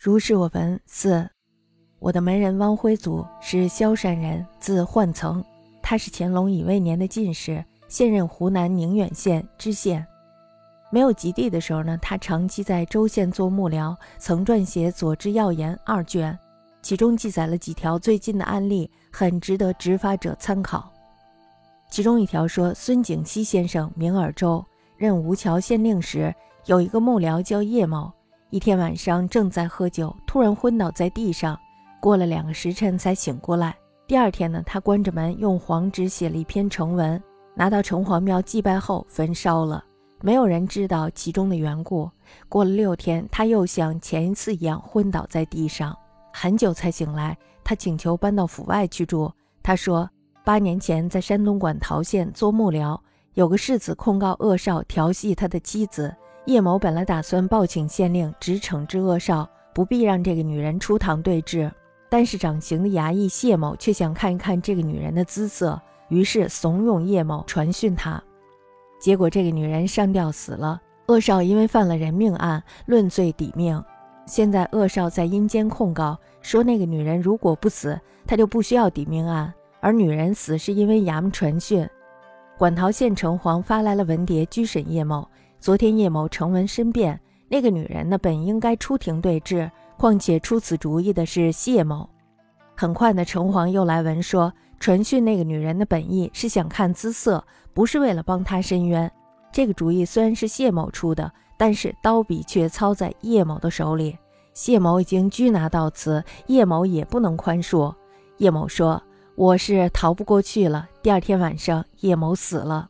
如是我闻。四，我的门人汪辉祖是萧山人，字焕曾，他是乾隆乙未年的进士，现任湖南宁远县知县。没有及第的时候呢，他长期在州县做幕僚，曾撰写《佐知要言》二卷，其中记载了几条最近的案例，很值得执法者参考。其中一条说，孙景熙先生名尔州，任吴桥县令时，有一个幕僚叫叶某，一天晚上正在喝酒，突然昏倒在地上，过了两个时辰才醒过来。第二天呢，他关着门，用黄纸写了一篇成文，拿到城隍庙祭拜后焚烧了。没有人知道其中的缘故。过了六天，他又像前一次一样昏倒在地上，很久才醒来。他请求搬到府外去住。他说，八年前在山东馆陶县做幕僚，有个世子控告恶少调戏他的妻子。叶某本来打算报请县令，直惩治恶少，不必让这个女人出堂对质。但是掌刑的衙役谢某却想看一看这个女人的姿色，于是怂恿叶某传讯她。结果，这个女人上吊死了。恶少因为犯了人命案，论罪抵命。现在恶少在阴间控告说，那个女人如果不死，他就不需要抵命案；而女人死是因为衙门传讯。馆陶县城隍发来了文牒，拘审叶某。昨天叶某呈文申辩，那个女人呢，本应该出庭对质，况且出此主意的是谢某。很快呢，城隍又来文说。传讯那个女人的本意是想看姿色，不是为了帮她伸冤。这个主意虽然是谢某出的，但是刀笔却操在叶某的手里。谢某已经拘拿到此，叶某也不能宽恕。叶某说：“我是逃不过去了。”第二天晚上，叶某死了。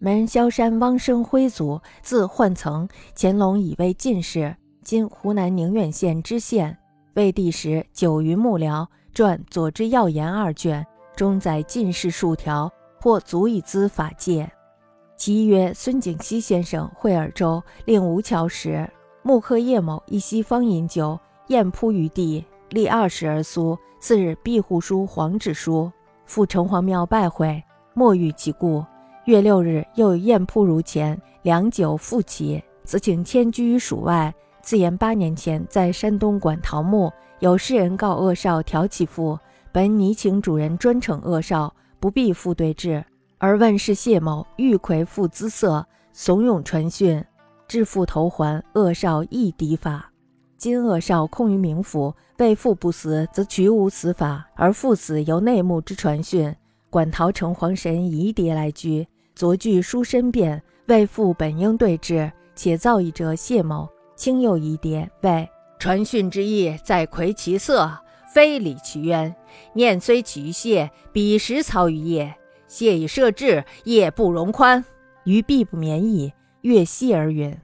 门萧山汪生辉祖，字焕曾，乾隆乙未进士，今湖南宁远县知县。魏帝时，久于幕僚，撰《左之要言》二卷，中载进士数条，或足以资法界。其曰：孙景熙先生会尔州，令吴桥时，木客叶某一西方饮酒，宴扑于地，立二十而苏。次日，庇护书黄纸书，赴城隍庙拜会，莫遇其故。月六日，又宴扑如前，良久复起，此请迁居于蜀外。自言八年前在山东馆陶墓，有诗人告恶少挑起父，本拟请主人专惩恶少，不必复对质，而问是谢某欲魁父姿色，怂恿传讯，致父投还，恶少亦敌法。今恶少空于冥府，为父不死，则绝无此法，而父死由内幕之传讯，馆陶城隍神疑迭来居，昨具书申辩，为父本应对质，且造一者谢某。轻又疑迭，谓传讯之意在魁其色，非礼其冤。念虽取于谢，彼时操于业，谢以设置，业不容宽，于必不免矣。越息而允。